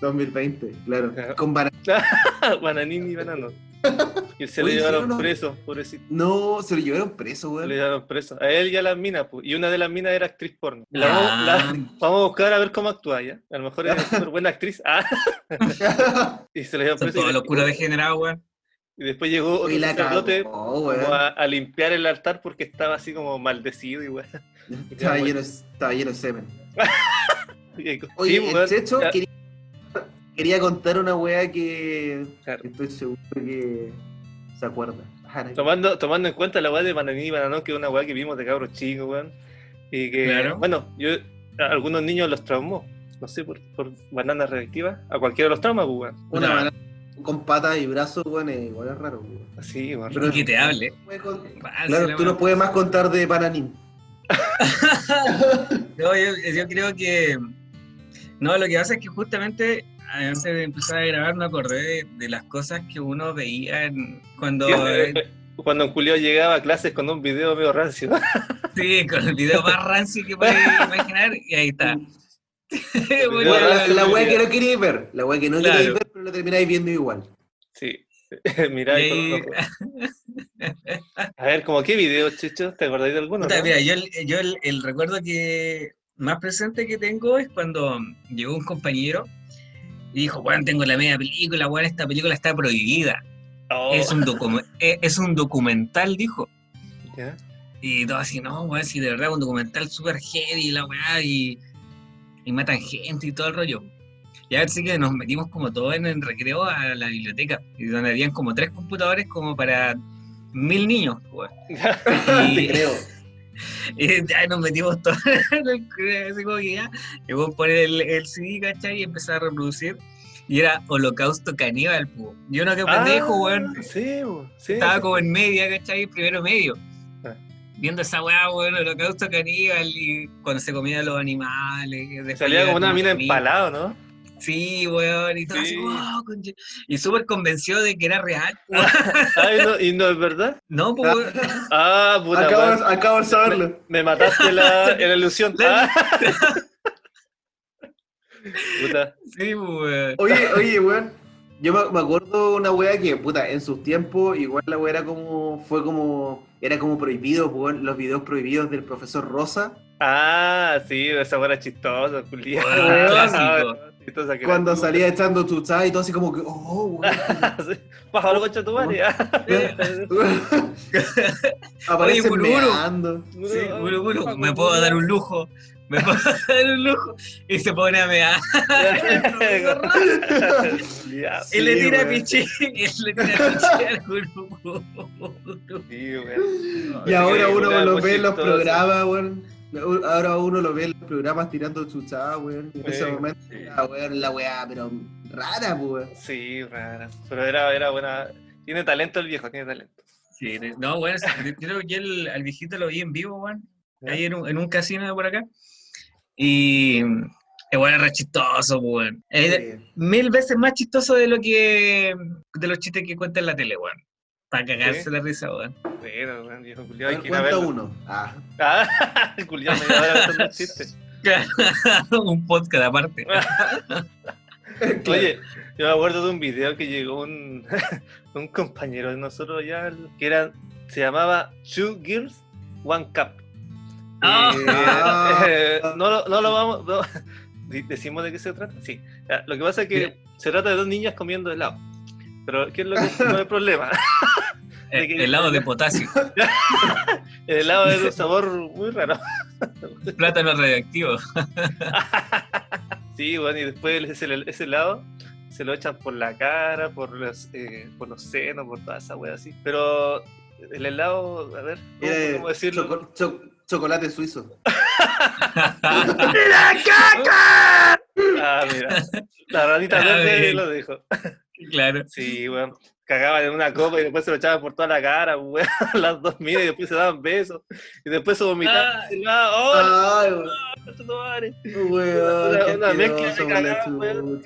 2020, claro. Claro. Con bana- Bananín y banano. Y se sí, llevaron uno- preso, pobrecito. No, se lo llevaron preso, Se weón. le llevaron preso. A él y a las minas, pues. Y una de las minas era actriz porno. La Ah. vamos, la- vamos a buscar a ver cómo actúa ya. A lo mejor era súper buena actriz. Ah, y se le llevaron Son preso. los curas degenerados, güey. Y después llegó otro Y la sacerdote weón. a, a limpiar el altar porque estaba así como maldecido y weón. Estaba lleno, estaba lleno de semen. Sí, Oye, Checho ya- quería, quería contar una weá que claro. estoy seguro que se acuerda. Tomando, tomando en cuenta la weá de Bananí y Bananón, que es una weá que vimos de cabros chicos, weón. Y que, Claro. bueno, yo algunos niños los traumó. No sé, por, por bananas reactivas. A cualquiera los trauma, pues, weón. Una banana con patas y brazos, weón, es igual es raro, weón. Así, weón. Pero- Que te hable. Claro, sí, tú no puedes más contar de Bananín. No, yo, yo creo que. No, lo que pasa es que justamente antes de empezar a grabar me acordé de, de las cosas que uno veía en- cuando. Sí, eh, eh, Cuando un culio llegaba a clases con un video medio rancio. Sí, con el video más rancio que puedes imaginar, y ahí está. Bueno, la, rancio, la sí, weá que no queréis ver, la weá que no Claro. queréis ver, pero lo termináis viendo igual. Sí. Mirá, y. A ver, como qué video, Chicho? ¿Te acordáis de alguno? Puta, no? mira, yo, el, yo el, el recuerdo que más presente que tengo es cuando llegó un compañero y dijo, bueno, tengo la media película, bueno, esta película está prohibida. Oh, Es, un docu- es, es un documental, dijo. Y todo así, no, weón, si de verdad un documental súper heavy, la weá, y, y matan gente y todo el rollo. Y a ver, sí que nos metimos como todos en el recreo a la biblioteca, y donde habían como tres computadores como para mil niños, weón. Te Y, creo. y ya nos metimos todos en el así como que ya, y vos poner el, el CD, ¿cachai? Y empezar a reproducir. Y era Holocausto Caníbal, po. Yo no que pendejo, Ah, weón. Sí, weón, sí. Estaba sí. como en media, ¿cachai? Primero medio. Ah. Viendo esa weá, weón, holocausto caníbal y cuando se comían los animales. y Salía como una mina empalado, ¿no? Sí, weón, y todo así, Sí. "Wow, conche-". Y súper convencido de que era real. weón. Ay, no, ¿Y no es verdad? No, pues, weón. Ah, puta Acabo, acabo de saberlo. Me mataste la, en la ilusión. Ah. Puta. Sí, pues, weón. Oye, oye, weón. Yo me, me acuerdo una wea que, puta, en sus tiempos, igual la wea era como, fue como, era como prohibido, pues, los videos prohibidos del profesor Rosa. Ah, sí, esa buena chistosa, culiao. Weón, que Cuando era. salía echando chuchas y todo así como que, oh, Pájaro concha tu madre. Aparece meando. Sí, Guru, me puedo dar un lujo. Me puedo dar un lujo. Y se pone a mear. Él le tira piché. Él le tira piché al weón. Y ahora uno lo ve en los programas, weón. Ahora uno lo ve en los programas tirando chuchadas, weón. En ese Sí, momento, la weá, la weá, pero rara, pues, weón. Sí, rara. Pero era, era buena. Tiene talento el viejo, tiene talento. Sí, no, bueno, yo creo que el, al viejito lo vi en vivo, weón. Ahí en un, en un casino de por acá. Y es bueno, re chistoso, weón. Es de- Sí. mil veces más chistoso de lo que de los chistes que cuenta en la tele, weón. Para cagarse Sí. la risa, weón. Bueno, weón, viejo A culiao, hay ver, que ir a verlo. uno. Ah. Ah, culiao, me iba a dar chistes. un podcast aparte. Oye, yo me acuerdo de un video que llegó un, un compañero de nosotros ya, que era, se llamaba Two Girls, One Cup. Ah. Y, Ah. eh, no, lo- no lo vamos, no- ¿de- ¿decimos de qué se trata? Sí. Lo que pasa es que se trata de dos niñas comiendo helado. Pero, ¿qué es lo que no es el problema? Eh, de que- helado de potasio. El helado es de un sabor muy raro. Plátano radioactivo. Sí, bueno, y después ese, ese helado se lo echan por la cara, por los, eh, por los senos, por toda esa wea así. Pero el helado, a ver, ¿cómo Eh, decirlo? choco- cho- chocolate suizo. Ah, mira. La ranita Ah, verde lo dijo. Claro. Sí, weón. Cagaban en una copa y después se lo echaban por toda la cara, weón. Las dos miras y después se daban besos. Y después se vomitaban. Ay. ¡Oh, Ay, weón. Weón, Una, mezcla de asqueroso, cagada, la weón.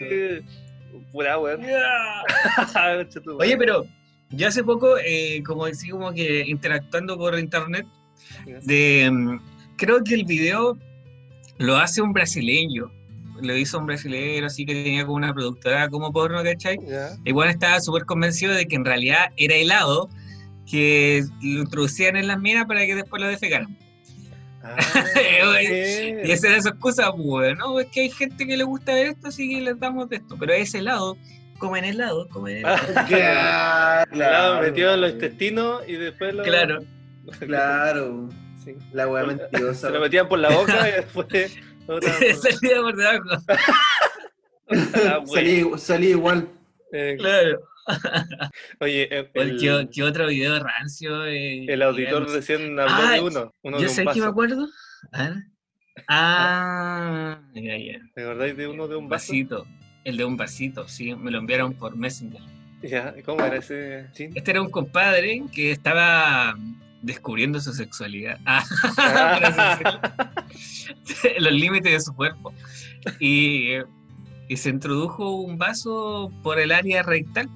Pura, weón. Oye, pero yo hace poco, eh, como decía, como que interactuando por internet, de mm, creo que el video lo hace un brasileño. Lo hizo un brasileño, así que tenía como una productora como porno, ¿cachai? Igual estaba súper convencido de que en realidad era helado que lo introducían en las minas para que después lo defecaran. Ah, Y esa era su excusa, pues, ¿no? Es que hay gente que le gusta esto, así que les damos de esto. Pero es helado, comen helado, comen helado. Ah, Claro, Claro, metido en los intestinos y después lo. Claro. Claro. Sí. La weá mentirosa. Se lo metían por la boca y después. Otra por- Salía por debajo. Ah. Salí, salí igual. Eh, Claro. Oye, el, ¿Qué, qué otro video rancio? eh, el auditor digamos? recién habló Ah, de uno. uno Yo de un sé que me acuerdo. Ah, Ah, ya, ya. ¿Te acordáis de uno de un vaso? vasito. El de un vasito, sí, me lo enviaron por Messenger. Ya, ¿cómo era ese? Este era un compadre que estaba descubriendo su sexualidad. Ah, Ah, los límites de su cuerpo. Y, y se introdujo un vaso por el área rectal.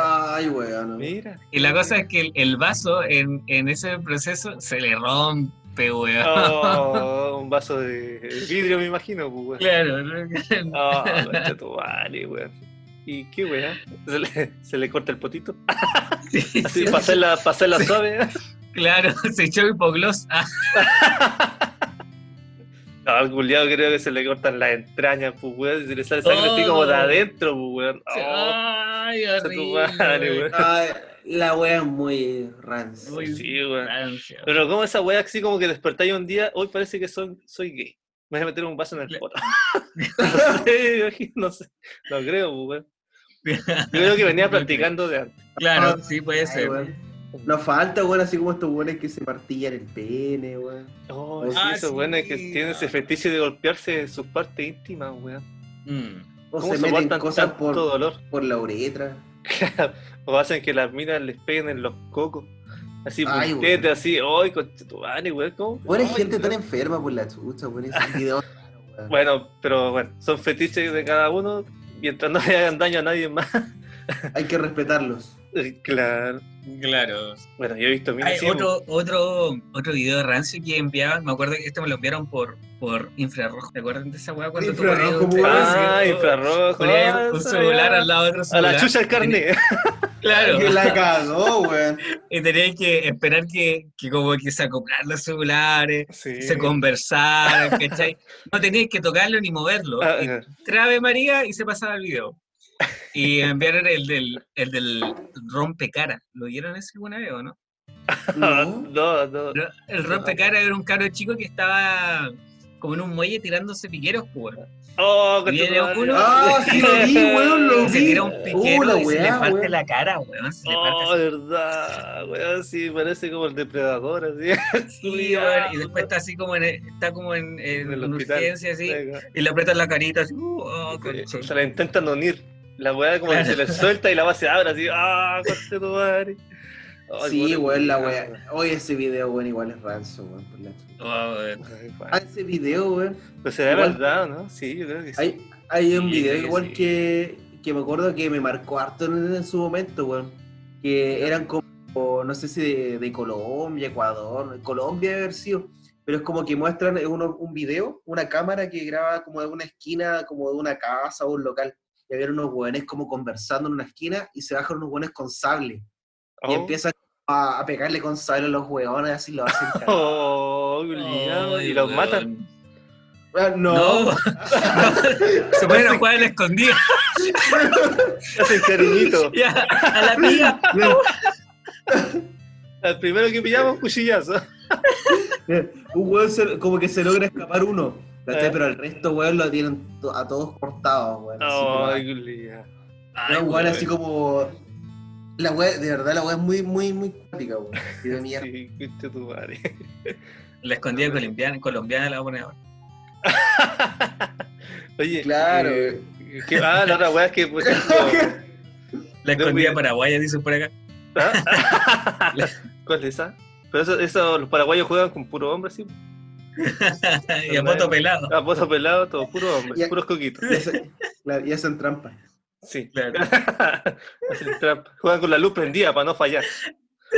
Ay, weón. Mira. Y la cosa es que el, el vaso en, en ese proceso se le rompe, weón. Oh, un vaso de vidrio, me imagino, pues, weón. Claro, ¿no? Oh, tu madre, weón. ¿Y qué weón? ¿Se le, se le corta el potito? Sí, Así, sí, para hacerla, para hacerla suave. Claro, se echó hipogloss. Ah, No, al culiado creo que se le cortan las entrañas, pues, weón. y Se le sale sangre así como de Oh. adentro, pues, weón. Oh, Ay, concha tu horrible. madre, weón. Ay, la wea es muy rancia. Muy Sí, weón. Pero como esa weá así como que despertáis un día, hoy parece que soy, soy gay. Me voy a meter un vaso en el poto. no sé, no sé. No creo, pues, weón. Yo creo que venía practicando de antes. Claro, Ah, sí, puede Ay, ser. weón. Nos falta, weón, así como estos weones que se partillan el pene, weón. Oh, sí, Ah, esos sí. weones que tienen ese fetiche de golpearse sus partes íntimas, weón. Mm. O ¿Cómo se meten cosas por, dolor? por la uretra. o hacen que las minas les peguen en los cocos. Así, Ay, puntete, así, ¡ay, conchetumare, weón! ¿Cómo? Weón, hay Ay, gente tan enferma por la chucha, weón. Esos videos. weón. Bueno, pero bueno, son fetiches de cada uno. Mientras no le hagan daño a nadie más. Hay que respetarlos. Claro. Claro. Bueno, yo he visto Hay sí, otro, otro, otro video de rancio que enviaban, me acuerdo que este me lo enviaron por, por infrarrojo. ¿Te acuerdan de esa weá cuando tú Infrarrojo, ponías un- weón. Ah, infrarrojo. ponías ah, un celular al lado de otro A celular. la chucha el carnet. Claro. Que la cagó, weón. Y tenías que esperar que, que como que se acoplar los celulares, Sí. se conversaran, ¿cachai? No tenías que tocarlo ni moverlo. Ah, Y. Trave María y se pasaba el video. Y enviaron el del, el del rompecara. ¿Lo vieron ese alguna vez o no? No. No, no. El rompecara era un caro chico que estaba como en un muelle tirándose piqueros, pues. weón. Oh, Y viene Ah, sí lo vi, weón, lo Y vi. se tira un piquero Oh, la y se le weá, parte weón. la cara, weón. Se le Oh, parte verdad, weón, sí, parece como el depredador, así. así, weón, Y después está así como en, está como en, en, En el en hospital. urgencia, así. Venga. Y le apretan la carita, así. uh, oh, Sí, conche. Se la intentan unir. La weá como que se le suelta y la base abre así. ¡Ah, conche tu madre! Ay, Sí, weón, la weá. Oye, ese video, weón, igual es rancio, weón. por la. Oh, weón. Ah, ese video, weón. Pero será igual- verdad, ¿no? Sí, yo creo que sí. Hay, hay un Sí, video sí, igual sí. que, que me acuerdo que me marcó harto en, en su momento, weón. Que eran como, no sé si de, de Colombia, Ecuador, Colombia debe haber sido. Pero es como que muestran uno- un video, una cámara que graba como de una esquina, como de una casa o un local. Y había unos hueones como conversando en una esquina y se bajan unos hueones con sable. Y Oh. empiezan a, a pegarle con sable a los hueones, así lo hacen. Oh, Ay, y los matan. No. No. Se ponen a jugar en escondida. Hacen cariñito. Ya, a la amiga. Al primero que pillamos, cuchillazo. Un se- como que se logra escapar uno. Eh. Pero el resto, weón, lo tienen to- a todos cortados, weón. Ay, un weón así como. La weá, de verdad, la weá es muy, muy, muy cuática, weón. Y de mierda. Sí, conche tu madre. La escondida colombiana, colombiana la voy a poner ahora. Oye, Claro. eh, que- ah, la otra weá es que, por ejemplo. La escondida paraguaya, dicen por acá. ¿ah? ¿Cuál es esa? Pero eso, eso, los paraguayos juegan con puro hombre, sí. y a moto pelado. A poto pelado, todo puro hombre, puros coquitos. Y hacen, claro, y hacen trampa. Sí. Claro. Hacen trampa. Juegan con la luz prendida para no fallar.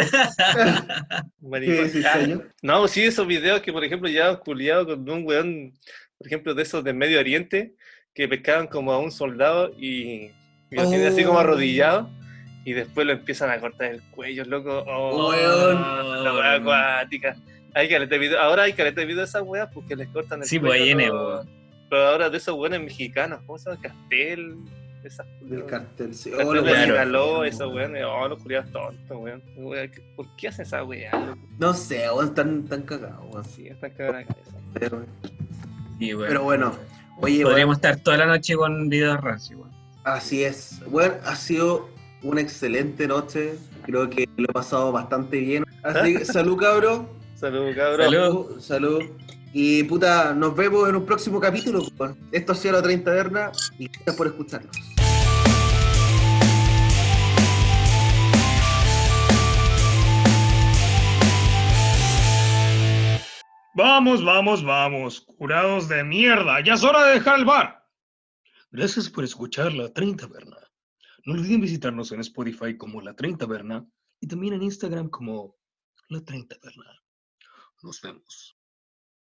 ¿Qué decís, Ah? No, sí, esos videos que, por ejemplo, ya culiado con un weón, por ejemplo, de esos del Medio Oriente, que pescaban como a un soldado y, y lo tienen así como Oh. arrodillado y después lo empiezan a cortar el cuello, loco. Oh, Weón. La weá acuática. Hay caleta de video. Ahora hay caleta de video de esas weas porque les cortan el Sí, pues, cuello, Evo. todo. Pero ahora de esos weones mexicanos, ¿cómo se llama? Castel, Del cartel. Sí. Oh, lo de weón. Sinaloa, esos weones, oh, los culiados tontos, weón. Weón, ¿Por qué hacen esa weá? No sé, weón, están tan cagados, weón. Sí, están cagados la cabeza. Pero, Y bueno, pero bueno, oye, podríamos weón, estar toda la noche con videos rancios. weón. así es. Bueno, ha sido una excelente noche. Creo que lo he pasado bastante bien. Así que salud, cabro. Salud, cabrón. Salud. Salud. Y puta, nos vemos en un próximo capítulo. weón. Esto ha sido la 30 Taberna y gracias por escucharnos. Vamos, vamos, vamos, curados de mierda, ya es hora de dejar el bar. Gracias por escuchar La 30 Berna. No olviden visitarnos en Spotify como La 30 Berna y también en Instagram como La 30 Berna. Nos vemos.